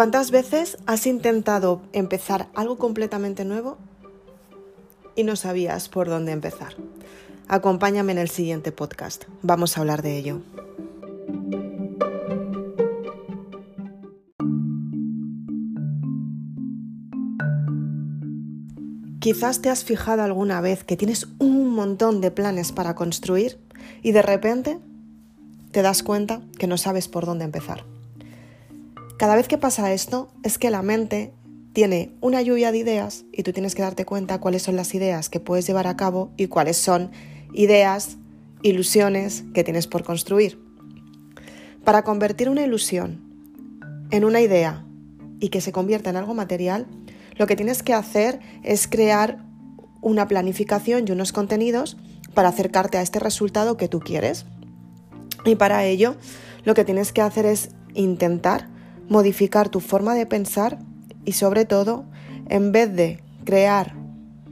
¿Cuántas veces has intentado empezar algo completamente nuevo y no sabías por dónde empezar? Acompáñame en el siguiente podcast. Vamos a hablar de ello. Quizás te has fijado alguna vez que tienes un montón de planes para construir y de repente te das cuenta que no sabes por dónde empezar. Cada vez que pasa esto es que la mente tiene una lluvia de ideas y tú tienes que darte cuenta cuáles son las ideas que puedes llevar a cabo y cuáles son ideas, ilusiones que tienes por construir. Para convertir una ilusión en una idea y que se convierta en algo material, lo que tienes que hacer es crear una planificación y unos contenidos para acercarte a este resultado que tú quieres. Y para ello, lo que tienes que hacer es intentar modificar tu forma de pensar y sobre todo, en vez de crear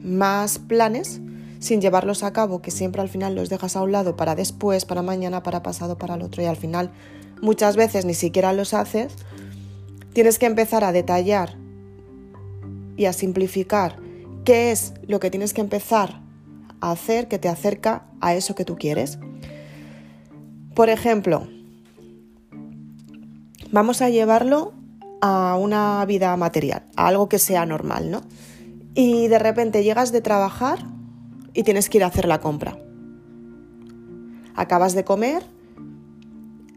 más planes sin llevarlos a cabo, que siempre al final los dejas a un lado para después, para mañana, para pasado, para el otro y al final muchas veces ni siquiera los haces, tienes que empezar a detallar y a simplificar qué es lo que tienes que empezar a hacer que te acerca a eso que tú quieres. Por ejemplo, vamos a llevarlo a una vida material, a algo que sea normal, ¿no? Y de repente llegas de trabajar y tienes que ir a hacer la compra. Acabas de comer,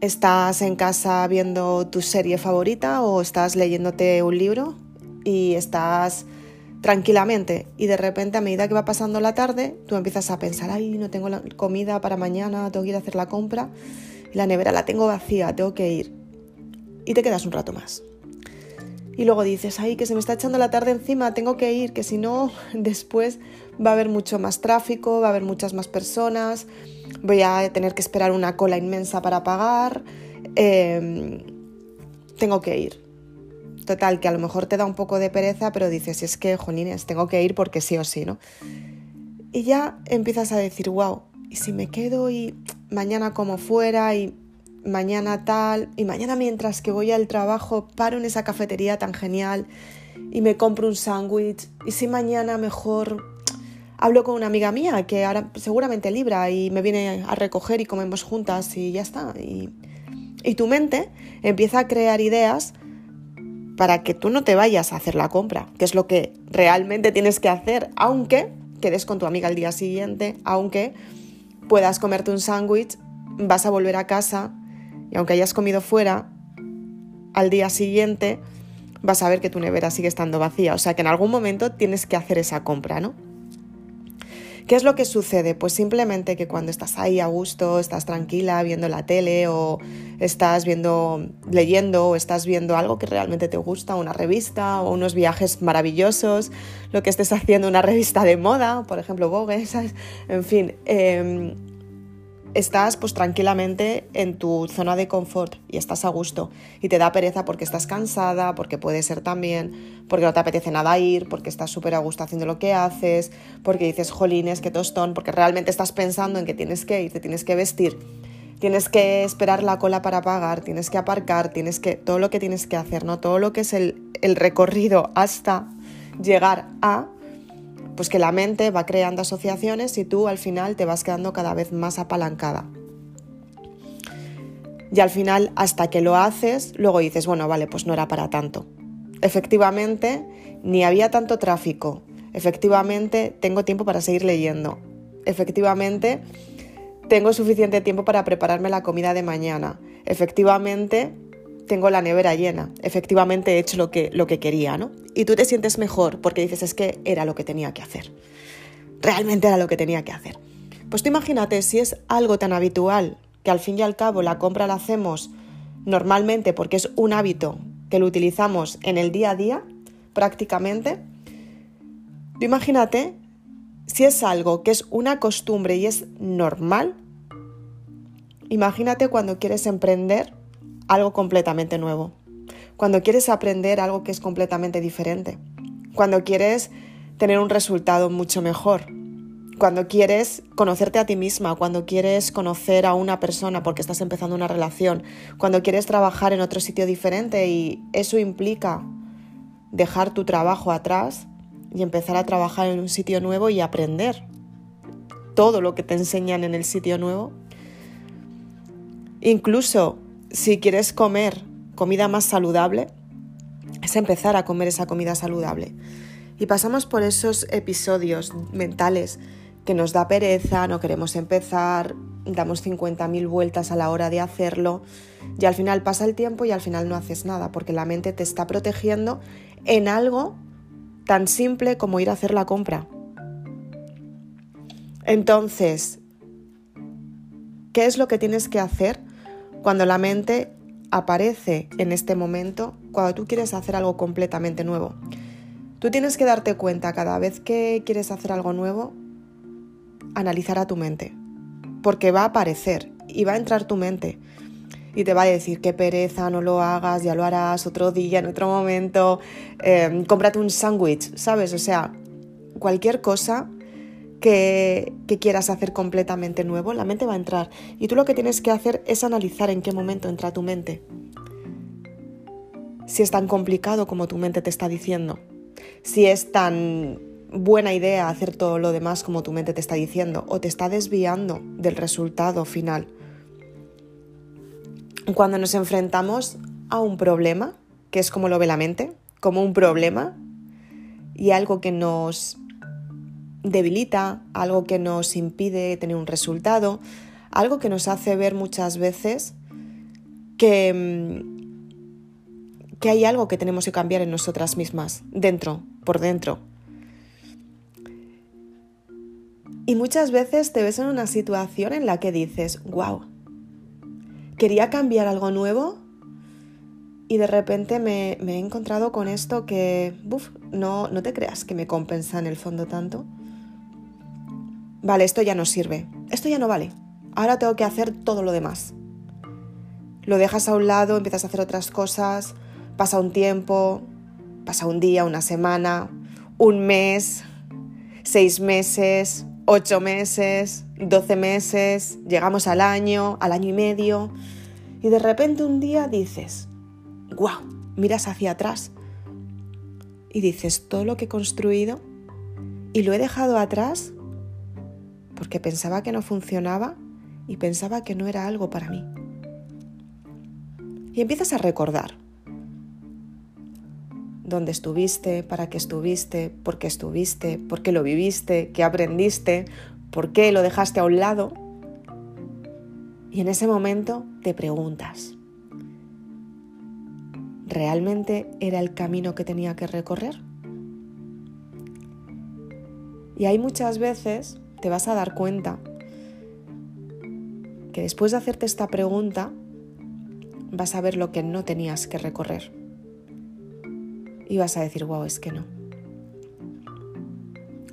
estás en casa viendo tu serie favorita o estás leyéndote un libro y estás tranquilamente y de repente a medida que va pasando la tarde tú empiezas a pensar, ay, no tengo la comida para mañana, tengo que ir a hacer la compra, la nevera la tengo vacía, tengo que ir y te quedas un rato más. Y luego dices, ay, que se me está echando la tarde encima, tengo que ir, que si no, después va a haber mucho más tráfico, va a haber muchas más personas, voy a tener que esperar una cola inmensa para pagar, em, tengo que ir. Total, que a lo mejor te da un poco de pereza, pero dices, es que, jolines, tengo que ir porque sí o sí, ¿no? Y ya empiezas a decir, wow, ¿y si me quedo y mañana como fuera y mañana tal, y mañana mientras que voy al trabajo paro en esa cafetería tan genial y me compro un sándwich, y si mañana mejor hablo con una amiga mía que ahora seguramente libra y me viene a recoger y comemos juntas y ya está. Y, y tu mente empieza a crear ideas para que tú no te vayas a hacer la compra, que es lo que realmente tienes que hacer, aunque quedes con tu amiga al día siguiente, aunque puedas comerte un sándwich, vas a volver a casa y aunque hayas comido fuera, al día siguiente vas a ver que tu nevera sigue estando vacía. O sea que en algún momento tienes que hacer esa compra, ¿no? ¿Qué es lo que sucede? Pues simplemente que cuando estás ahí a gusto, estás tranquila viendo la tele o estás viendo, leyendo o estás viendo algo que realmente te gusta, una revista o unos viajes maravillosos, lo que estés haciendo, una revista de moda, por ejemplo Vogue, en fin, eh, estás pues tranquilamente en tu zona de confort y estás a gusto y te da pereza porque estás cansada, porque puede ser también, porque no te apetece nada ir, porque estás súper a gusto haciendo lo que haces, porque dices, jolines, qué tostón, porque realmente estás pensando en que tienes que ir, te tienes que vestir, tienes que esperar la cola para pagar, tienes que aparcar, tienes que, todo lo que tienes que hacer, ¿no? Todo lo que es el, el recorrido hasta llegar a pues que la mente va creando asociaciones y tú al final te vas quedando cada vez más apalancada. Y al final, hasta que lo haces, luego dices, bueno, vale, pues no era para tanto. Efectivamente, ni había tanto tráfico. Efectivamente, tengo tiempo para seguir leyendo. Efectivamente, tengo suficiente tiempo para prepararme la comida de mañana. Efectivamente, tengo la nevera llena, efectivamente he hecho lo que, lo que quería, ¿no? Y tú te sientes mejor porque dices, es que era lo que tenía que hacer. Realmente era lo que tenía que hacer. Pues tú imagínate si es algo tan habitual que al fin y al cabo la compra la hacemos normalmente porque es un hábito que lo utilizamos en el día a día prácticamente. Tú imagínate si es algo que es una costumbre y es normal. Imagínate cuando quieres emprender algo completamente nuevo, cuando quieres aprender algo que es completamente diferente, cuando quieres tener un resultado mucho mejor, cuando quieres conocerte a ti misma, cuando quieres conocer a una persona porque estás empezando una relación, cuando quieres trabajar en otro sitio diferente y eso implica dejar tu trabajo atrás y empezar a trabajar en un sitio nuevo y aprender todo lo que te enseñan en el sitio nuevo. Incluso si quieres comer comida más saludable, es empezar a comer esa comida saludable. Y pasamos por esos episodios mentales que nos da pereza, no queremos empezar, damos 50.000 vueltas a la hora de hacerlo y al final pasa el tiempo y al final no haces nada porque la mente te está protegiendo en algo tan simple como ir a hacer la compra. Entonces, ¿qué es lo que tienes que hacer cuando la mente aparece en este momento, cuando tú quieres hacer algo completamente nuevo? Tú tienes que darte cuenta cada vez que quieres hacer algo nuevo, analizar a tu mente, porque va a aparecer y va a entrar tu mente y te va a decir qué pereza, no lo hagas, ya lo harás otro día, en otro momento, em, cómprate un sándwich, ¿sabes? O sea, cualquier cosa que, quieras hacer completamente nuevo, la mente va a entrar. Y tú lo que tienes que hacer es analizar en qué momento entra tu mente. Si es tan complicado como tu mente te está diciendo. Si es tan buena idea hacer todo lo demás como tu mente te está diciendo o te está desviando del resultado final. Cuando nos enfrentamos a un problema, que es como lo ve la mente, como un problema y algo que nos debilita, algo que nos impide tener un resultado, algo que nos hace ver muchas veces que, mm, que hay algo que tenemos que cambiar en nosotras mismas, dentro, por dentro. Y muchas veces te ves en una situación en la que dices, wow, quería cambiar algo nuevo y de repente me, he encontrado con esto que, buf, no, no te creas que me compensa en el fondo tanto. Vale, esto ya no sirve, esto ya no vale, ahora tengo que hacer todo lo demás. Lo dejas a un lado, empiezas a hacer otras cosas, pasa un tiempo, pasa un día, una semana, un mes, seis meses, ocho meses, doce meses, llegamos al año, al año y medio, y de repente un día dices, wow, miras hacia atrás y dices, todo lo que he construido y lo he dejado atrás porque pensaba que no funcionaba y pensaba que no era algo para mí. Y empiezas a recordar dónde estuviste, para qué estuviste, por qué estuviste, por qué lo viviste, qué aprendiste, por qué lo dejaste a un lado. Y en ese momento te preguntas, ¿realmente era el camino que tenía que recorrer? Y hay muchas veces te vas a dar cuenta que después de hacerte esta pregunta vas a ver lo que no tenías que recorrer y vas a decir, wow, es que no.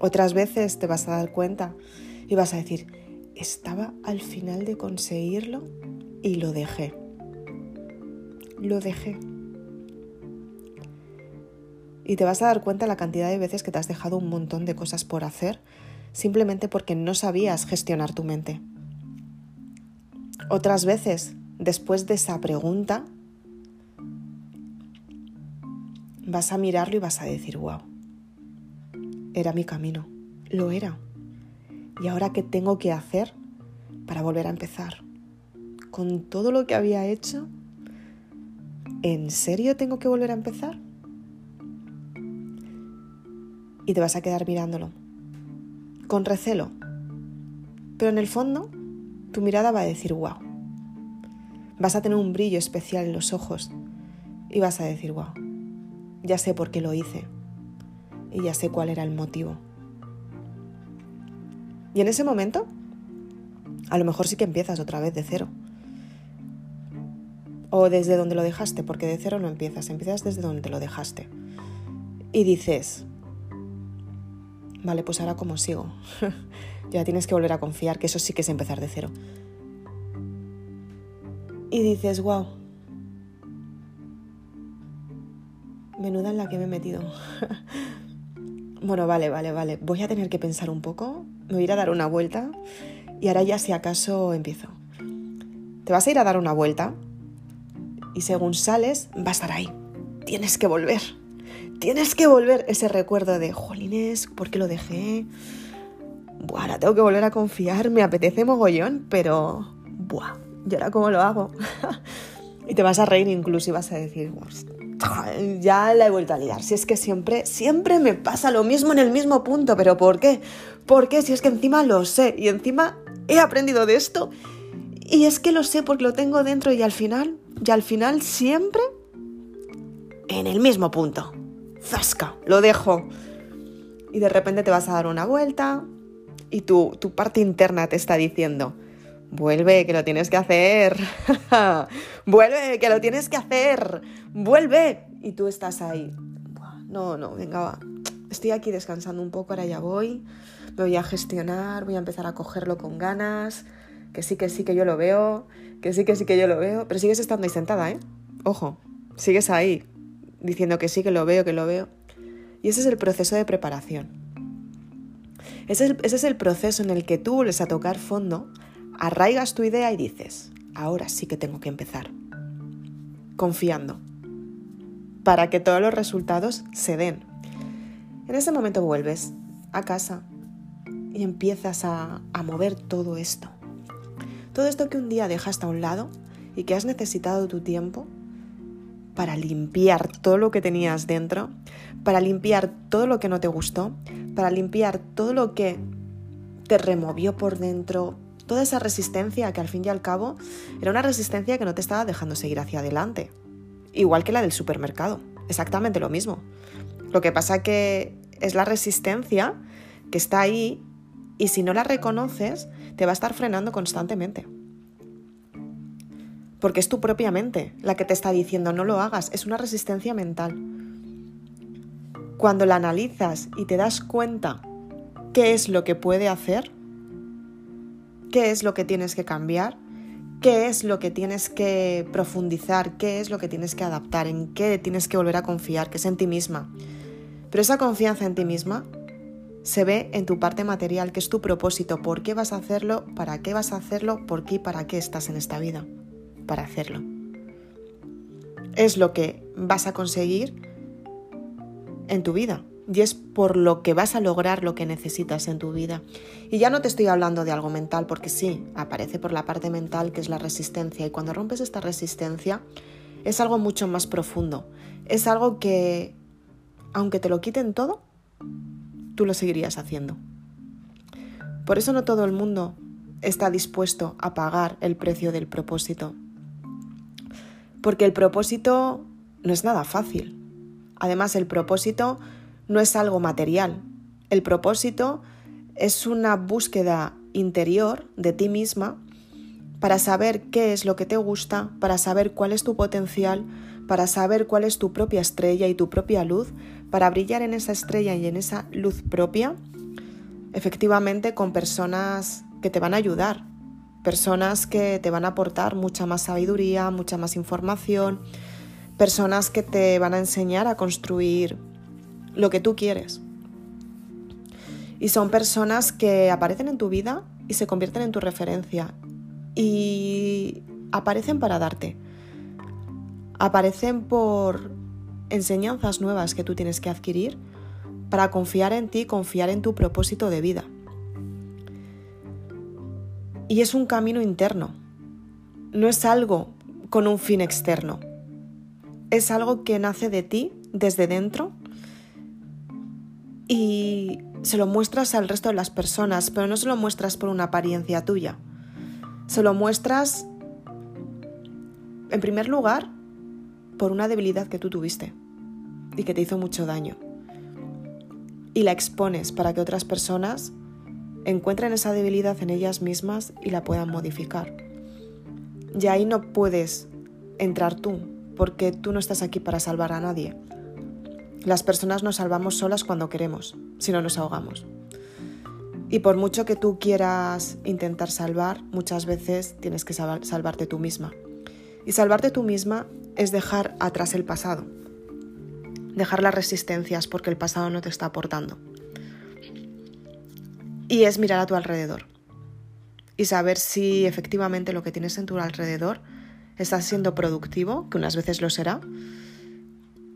Otras veces te vas a dar cuenta y vas a decir, estaba al final de conseguirlo y lo dejé. Lo dejé. Y te vas a dar cuenta la cantidad de veces que te has dejado un montón de cosas por hacer simplemente porque no sabías gestionar tu mente. Otras veces, después de esa pregunta, vas a mirarlo y vas a decir, wow, era mi camino, lo era. ¿Y ahora qué tengo que hacer para volver a empezar? Con todo lo que había hecho, ¿en serio tengo que volver a empezar? Y te vas a quedar mirándolo, con recelo. Pero en el fondo, tu mirada va a decir, wow. Vas a tener un brillo especial en los ojos y vas a decir, wow ya sé por qué lo hice y ya sé cuál era el motivo. Y en ese momento, a lo mejor sí que empiezas otra vez de cero. O desde donde lo dejaste, porque de cero no empiezas, empiezas desde donde lo dejaste. Y dices, vale, pues ahora cómo sigo. ya tienes que volver a confiar, que eso sí que es empezar de cero. Y dices, wow, Menuda en la que me he metido. bueno, vale, vale, vale. Voy a tener que pensar un poco me voy a ir a dar una vuelta y ahora ya si acaso empiezo. Te vas a ir a dar una vuelta y según sales va a estar ahí. Tienes que volver. Tienes que volver ese recuerdo de, jolines, ¿por qué lo dejé? Buah, ahora tengo que volver a confiar, me apetece mogollón, pero, buah, ¿y ahora cómo lo hago? y te vas a reír incluso y vas a decir, ya la he vuelto a liar. Si es que siempre, siempre me pasa lo mismo en el mismo punto, pero ¿por qué? ¿Por qué? Si es que encima lo sé y encima he aprendido de esto y es que lo sé porque lo tengo dentro y al final, y al final siempre en el mismo punto. Zasca, lo dejo. Y de repente te vas a dar una vuelta y tu, tu parte interna te está diciendo, vuelve, que lo tienes que hacer. vuelve, que lo tienes que hacer. Vuelve. Y tú estás ahí. No, no, venga, va. Estoy aquí descansando un poco, ahora ya voy. Me voy a gestionar, voy a empezar a cogerlo con ganas. Que sí, que sí, que yo lo veo. Que sí, que sí, que yo lo veo. Pero sigues estando ahí sentada, ¿eh? Ojo, sigues ahí diciendo que sí, que lo veo, que lo veo. Y ese es el proceso de preparación. Ese es, el, ese es el proceso en el que tú vuelves a tocar fondo, arraigas tu idea y dices, ahora sí que tengo que empezar. Confiando. Para que todos los resultados se den. En ese momento vuelves a casa y empiezas a, a mover todo esto. Todo esto que un día dejaste a un lado y que has necesitado tu tiempo para limpiar todo lo que tenías dentro, para limpiar todo lo que no te gustó, para limpiar todo lo que te removió por dentro, toda esa resistencia que al fin y al cabo era una resistencia que no te estaba dejando seguir hacia adelante. Igual que la del supermercado, exactamente lo mismo. Lo que pasa que es la resistencia que está ahí y si no la reconoces te va a estar frenando constantemente porque es tu propia mente la que te está diciendo no lo hagas, es una resistencia mental. Cuando la analizas y te das cuenta qué es lo que puede hacer, qué es lo que tienes que cambiar, qué es lo que tienes que profundizar, qué es lo que tienes que adaptar, en qué tienes que volver a confiar, que es en ti misma. Pero esa confianza en ti misma se ve en tu parte material, que es tu propósito, por qué vas a hacerlo, para qué vas a hacerlo, por qué y para qué estás en esta vida para hacerlo. Es lo que vas a conseguir en tu vida y es por lo que vas a lograr lo que necesitas en tu vida. Y ya no te estoy hablando de algo mental, porque sí, aparece por la parte mental que es la resistencia y cuando rompes esta resistencia es algo mucho más profundo. Es algo que, aunque te lo quiten todo, tú lo seguirías haciendo. Por eso no todo el mundo está dispuesto a pagar el precio del propósito porque el propósito no es nada fácil. Además, el propósito no es algo material. El propósito es una búsqueda interior de ti misma para saber qué es lo que te gusta, para saber cuál es tu potencial, para saber cuál es tu propia estrella y tu propia luz, para brillar en esa estrella y en esa luz propia, efectivamente con personas que te van a ayudar, personas que te van a aportar mucha más sabiduría, mucha más información, personas que te van a enseñar a construir lo que tú quieres. Y son personas que aparecen en tu vida y se convierten en tu referencia y aparecen para darte. Aparecen por enseñanzas nuevas que tú tienes que adquirir para confiar en ti, confiar en tu propósito de vida. Y es un camino interno, no es algo con un fin externo, es algo que nace de ti desde dentro y se lo muestras al resto de las personas, pero no se lo muestras por una apariencia tuya, se lo muestras en primer lugar por una debilidad que tú tuviste y que te hizo mucho daño. Y la expones para que otras personas encuentren esa debilidad en ellas mismas y la puedan modificar. Y ahí no puedes entrar tú, porque tú no estás aquí para salvar a nadie. Las personas nos salvamos solas cuando queremos, si no nos ahogamos. Y por mucho que tú quieras intentar salvar, muchas veces tienes que salvarte tú misma. Y salvarte tú misma es dejar atrás el pasado, dejar las resistencias porque el pasado no te está aportando. Y es mirar a tu alrededor y saber si efectivamente lo que tienes en tu alrededor está siendo productivo, que unas veces lo será,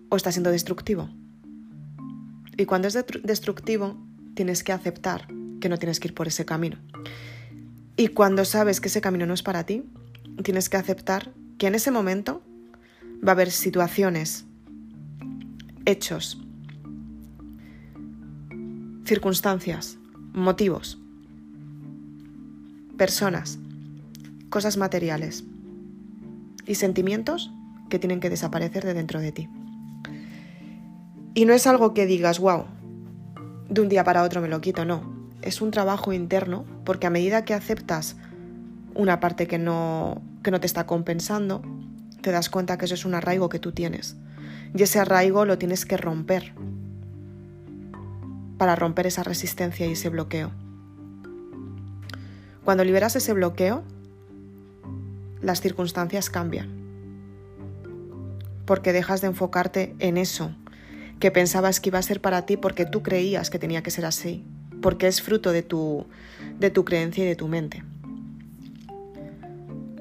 o está siendo destructivo. Y cuando es destructivo, tienes que aceptar que no tienes que ir por ese camino. Y cuando sabes que ese camino no es para ti, tienes que aceptar que en ese momento va a haber situaciones, hechos, circunstancias, motivos, personas, cosas materiales y sentimientos que tienen que desaparecer de dentro de ti. Y no es algo que digas, wow, de un día para otro me lo quito, no. Es un trabajo interno porque a medida que aceptas una parte que no, que no te está compensando, te das cuenta que eso es un arraigo que tú tienes. Y ese arraigo lo tienes que romper para romper esa resistencia y ese bloqueo. Cuando liberas ese bloqueo, las circunstancias cambian. Porque dejas de enfocarte en eso que pensabas que iba a ser para ti porque tú creías que tenía que ser así, porque es fruto de tu, de tu creencia y de tu mente.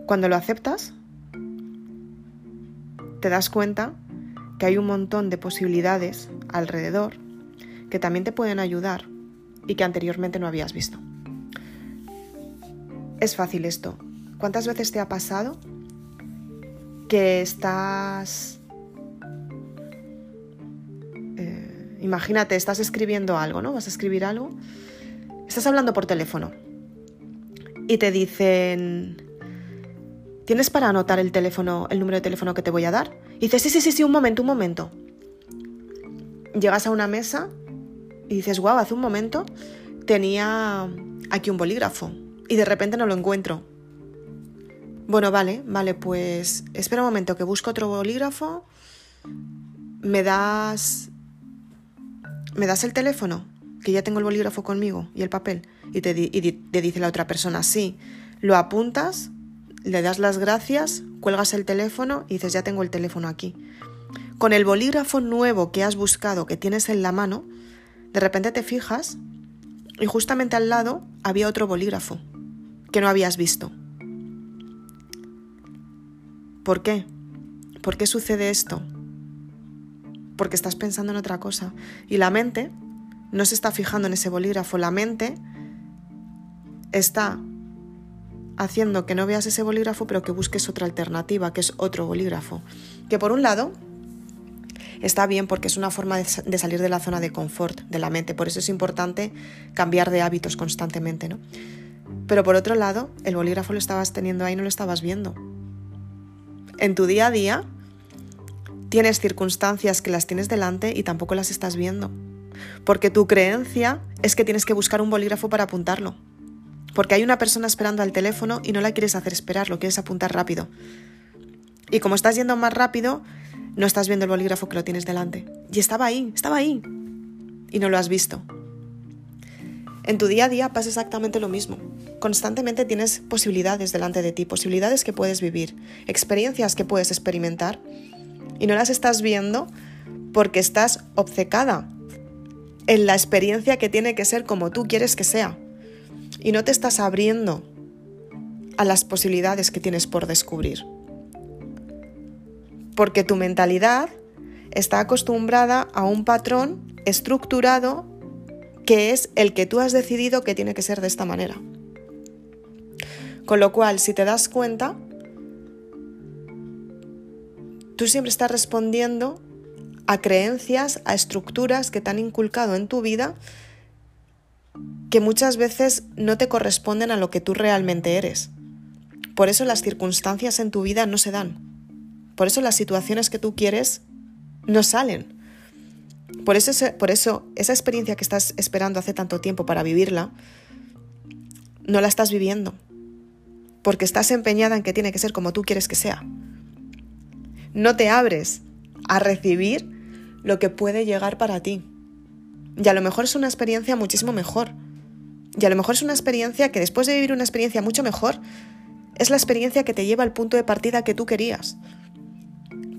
Cuando lo aceptas, te das cuenta que hay un montón de posibilidades alrededor que también te pueden ayudar y que anteriormente no habías visto. Es fácil esto. ¿Cuántas veces te ha pasado que estás... Eh, imagínate, estás escribiendo algo, ¿no? Vas a escribir algo. Estás hablando por teléfono y te dicen, ¿tienes para anotar el teléfono, el número de teléfono que te voy a dar? Y dices, sí, sí, sí, sí, un momento, un momento. Llegas a una mesa y dices, wow, hace un momento tenía aquí un bolígrafo y de repente no lo encuentro. Bueno, vale, vale, pues espera un momento que busco otro bolígrafo. ¿Me das me das el teléfono? Que ya tengo el bolígrafo conmigo y el papel. Y te, y te dice la otra persona, sí. Lo apuntas, le das las gracias, cuelgas el teléfono y dices, ya tengo el teléfono aquí. Con el bolígrafo nuevo que has buscado, que tienes en la mano, de repente te fijas y justamente al lado había otro bolígrafo que no habías visto. ¿Por qué? ¿Por qué sucede esto? Porque estás pensando en otra cosa. Y la mente no se está fijando en ese bolígrafo. La mente está haciendo que no veas ese bolígrafo, pero que busques otra alternativa, que es otro bolígrafo. Que por un lado está bien porque es una forma de, salir de la zona de confort de la mente. Por eso es importante cambiar de hábitos constantemente, ¿no? Pero por otro lado, el bolígrafo lo estabas teniendo ahí no lo estabas viendo. En tu día a día tienes circunstancias que las tienes delante y tampoco las estás viendo. Porque tu creencia es que tienes que buscar un bolígrafo para apuntarlo. Porque hay una persona esperando al teléfono y no la quieres hacer esperar, lo quieres apuntar rápido. Y como estás yendo más rápido, no estás viendo el bolígrafo que lo tienes delante. Y estaba ahí, estaba ahí. Y no lo has visto. En tu día a día pasa exactamente lo mismo. Constantemente tienes posibilidades delante de ti, posibilidades que puedes vivir, experiencias que puedes experimentar y no las estás viendo porque estás obcecada en la experiencia que tiene que ser como tú quieres que sea y no te estás abriendo a las posibilidades que tienes por descubrir porque tu mentalidad está acostumbrada a un patrón estructurado que es el que tú has decidido que tiene que ser de esta manera. Con lo cual, si te das cuenta, tú siempre estás respondiendo a creencias, a estructuras que te han inculcado en tu vida que muchas veces no te corresponden a lo que tú realmente eres. Por eso las circunstancias en tu vida no se dan. Por eso las situaciones que tú quieres no salen. Por eso, por eso esa experiencia que estás esperando hace tanto tiempo para vivirla, no la estás viviendo. Porque estás empeñada en que tiene que ser como tú quieres que sea. No te abres a recibir lo que puede llegar para ti. Y a lo mejor es una experiencia muchísimo mejor. Y a lo mejor es una experiencia que después de vivir una experiencia mucho mejor, es la experiencia que te lleva al punto de partida que tú querías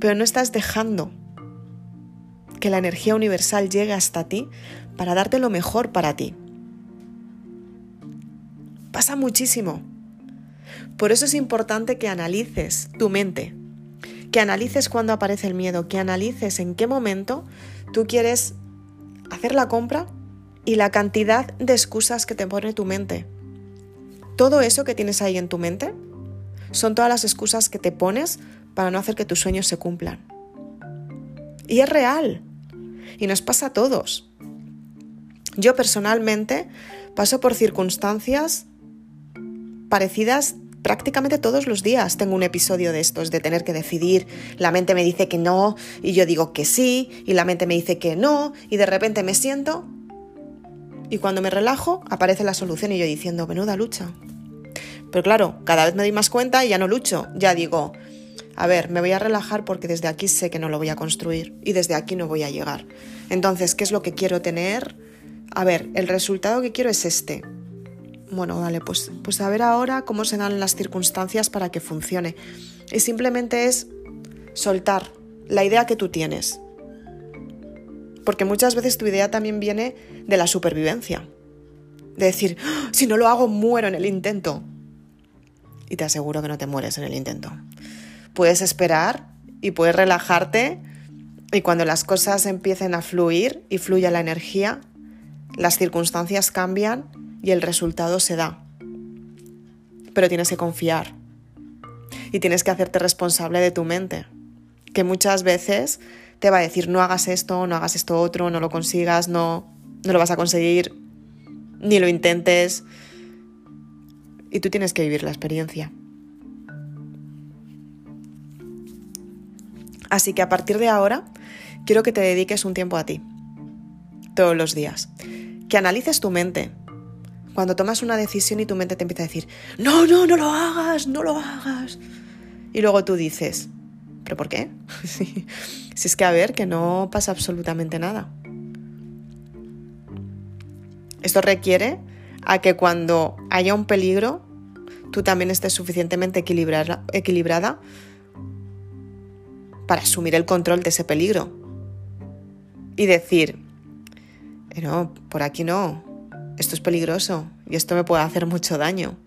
pero no estás dejando que la energía universal llegue hasta ti para darte lo mejor para ti. Pasa muchísimo. Por eso es importante que analices tu mente, que analices cuándo aparece el miedo, que analices en qué momento tú quieres hacer la compra y la cantidad de excusas que te pone tu mente. Todo eso que tienes ahí en tu mente son todas las excusas que te pones para no hacer que tus sueños se cumplan. Y es real. Y nos pasa a todos. Yo personalmente paso por circunstancias parecidas prácticamente todos los días. Tengo un episodio de estos de tener que decidir. La mente me dice que no y yo digo que sí y la mente me dice que no y de repente me siento y cuando me relajo aparece la solución y yo diciendo, menuda lucha. Pero claro, cada vez me doy más cuenta y ya no lucho. Ya digo, a ver, me voy a relajar porque desde aquí sé que no lo voy a construir y desde aquí no voy a llegar. Entonces, ¿qué es lo que quiero tener? A ver, el resultado que quiero es este. Bueno, vale, pues, pues a ver ahora cómo se dan las circunstancias para que funcione. Y simplemente es soltar la idea que tú tienes. Porque muchas veces tu idea también viene de la supervivencia. De decir, ¡Ah! si no lo hago, muero en el intento. Y te aseguro que no te mueres en el intento. Puedes esperar y puedes relajarte y cuando las cosas empiecen a fluir y fluya la energía, las circunstancias cambian y el resultado se da. Pero tienes que confiar y tienes que hacerte responsable de tu mente, que muchas veces te va a decir no hagas esto, no hagas esto otro, no lo consigas, no, no lo vas a conseguir, ni lo intentes. Y tú tienes que vivir la experiencia. Así que a partir de ahora, quiero que te dediques un tiempo a ti, todos los días. Que analices tu mente. Cuando tomas una decisión y tu mente te empieza a decir, no, no, no lo hagas, no lo hagas. Y luego tú dices, ¿pero por qué? si es que a ver, que no pasa absolutamente nada. Esto requiere a que cuando haya un peligro, tú también estés suficientemente equilibrada, equilibrada para asumir el control de ese peligro. Y decir, eh, no, por aquí no, esto es peligroso y esto me puede hacer mucho daño.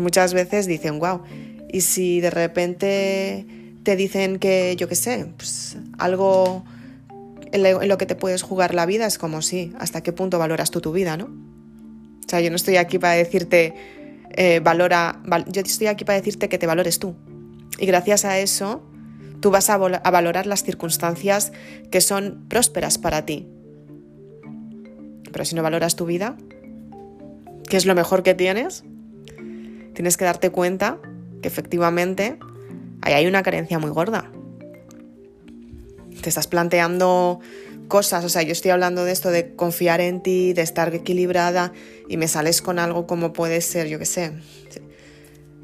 Muchas veces dicen, wow, y si de repente te dicen que, yo qué sé, pues algo en lo que te puedes jugar la vida es como sí, hasta qué punto valoras tú tu vida, ¿no? O sea, yo no estoy aquí para decirte, eh, valora, yo estoy aquí para decirte que te valores tú. Y gracias a eso, tú vas a, valorar las circunstancias que son prósperas para ti. Pero si no valoras tu vida, ¿qué es lo mejor que tienes? Tienes que darte cuenta que efectivamente ahí hay una carencia muy gorda te estás planteando cosas, o sea, yo estoy hablando de esto de confiar en ti, de estar equilibrada y me sales con algo como puede ser, yo qué sé,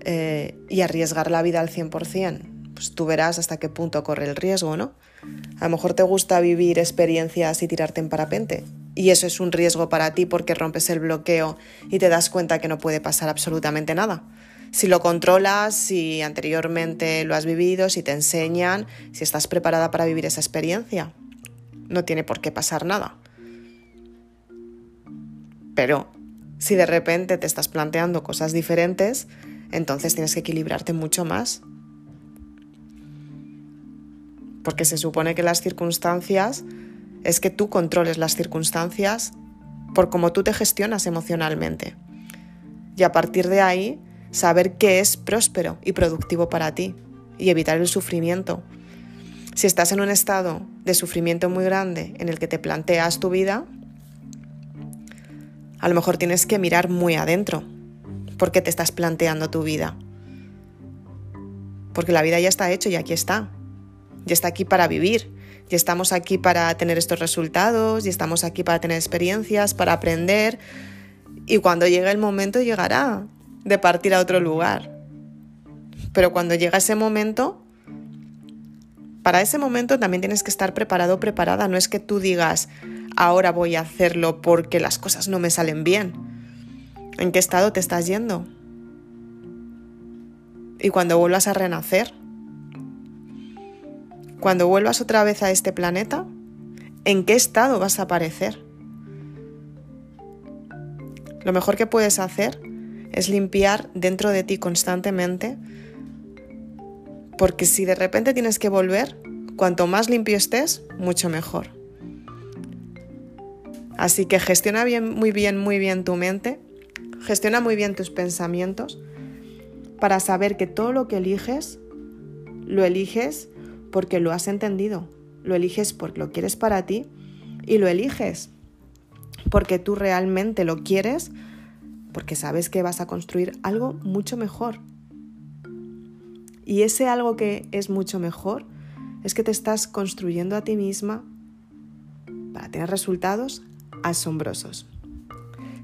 eh, y arriesgar la vida al 100%, pues tú verás hasta qué punto corre el riesgo, ¿no? A lo mejor te gusta vivir experiencias y tirarte en parapente. Y eso es un riesgo para ti porque rompes el bloqueo y te das cuenta que no puede pasar absolutamente nada si lo controlas, si anteriormente lo has vivido, si te enseñan, si estás preparada para vivir esa experiencia. No tiene por qué pasar nada. Pero si de repente te estás planteando cosas diferentes, entonces tienes que equilibrarte mucho más. Porque se supone que las circunstancias es que tú controles las circunstancias por cómo tú te gestionas emocionalmente. Y a partir de ahí saber qué es próspero y productivo para ti y evitar el sufrimiento. Si estás en un estado de sufrimiento muy grande en el que te planteas tu vida, a lo mejor tienes que mirar muy adentro por qué te estás planteando tu vida. Porque la vida ya está hecha y aquí está. Ya está aquí para vivir. Ya estamos aquí para tener estos resultados, y estamos aquí para tener experiencias, para aprender. Y cuando llegue el momento llegará de partir a otro lugar. Pero cuando llega ese momento, para ese momento también tienes que estar preparado preparada. No es que tú digas, ahora voy a hacerlo porque las cosas no me salen bien. ¿En qué estado te estás yendo? Y cuando vuelvas a renacer, cuando vuelvas otra vez a este planeta, ¿en qué estado vas a aparecer? Lo mejor que puedes hacer es limpiar dentro de ti constantemente, porque si de repente tienes que volver, cuanto más limpio estés, mucho mejor. Así que gestiona bien, muy bien, muy bien tu mente, gestiona muy bien tus pensamientos para saber que todo lo que eliges, lo eliges porque lo has entendido, lo eliges porque lo quieres para ti y lo eliges porque tú realmente lo quieres, porque sabes que vas a construir algo mucho mejor. Y ese algo que es mucho mejor es que te estás construyendo a ti misma para tener resultados asombrosos.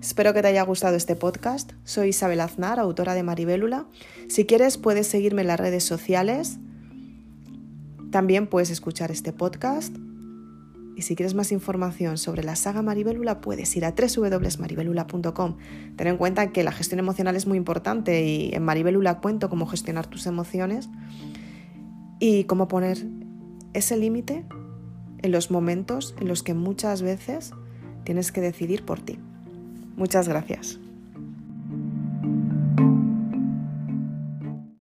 Espero que te haya gustado este podcast. Soy Isabel Aznar, autora de Maribélula. Si quieres puedes seguirme en las redes sociales. También puedes escuchar este podcast y si quieres más información sobre la saga Maribélula, puedes ir a www.maribelula.com. Ten en cuenta que la gestión emocional es muy importante y en Maribélula cuento cómo gestionar tus emociones y cómo poner ese límite en los momentos en los que muchas veces tienes que decidir por ti. Muchas gracias.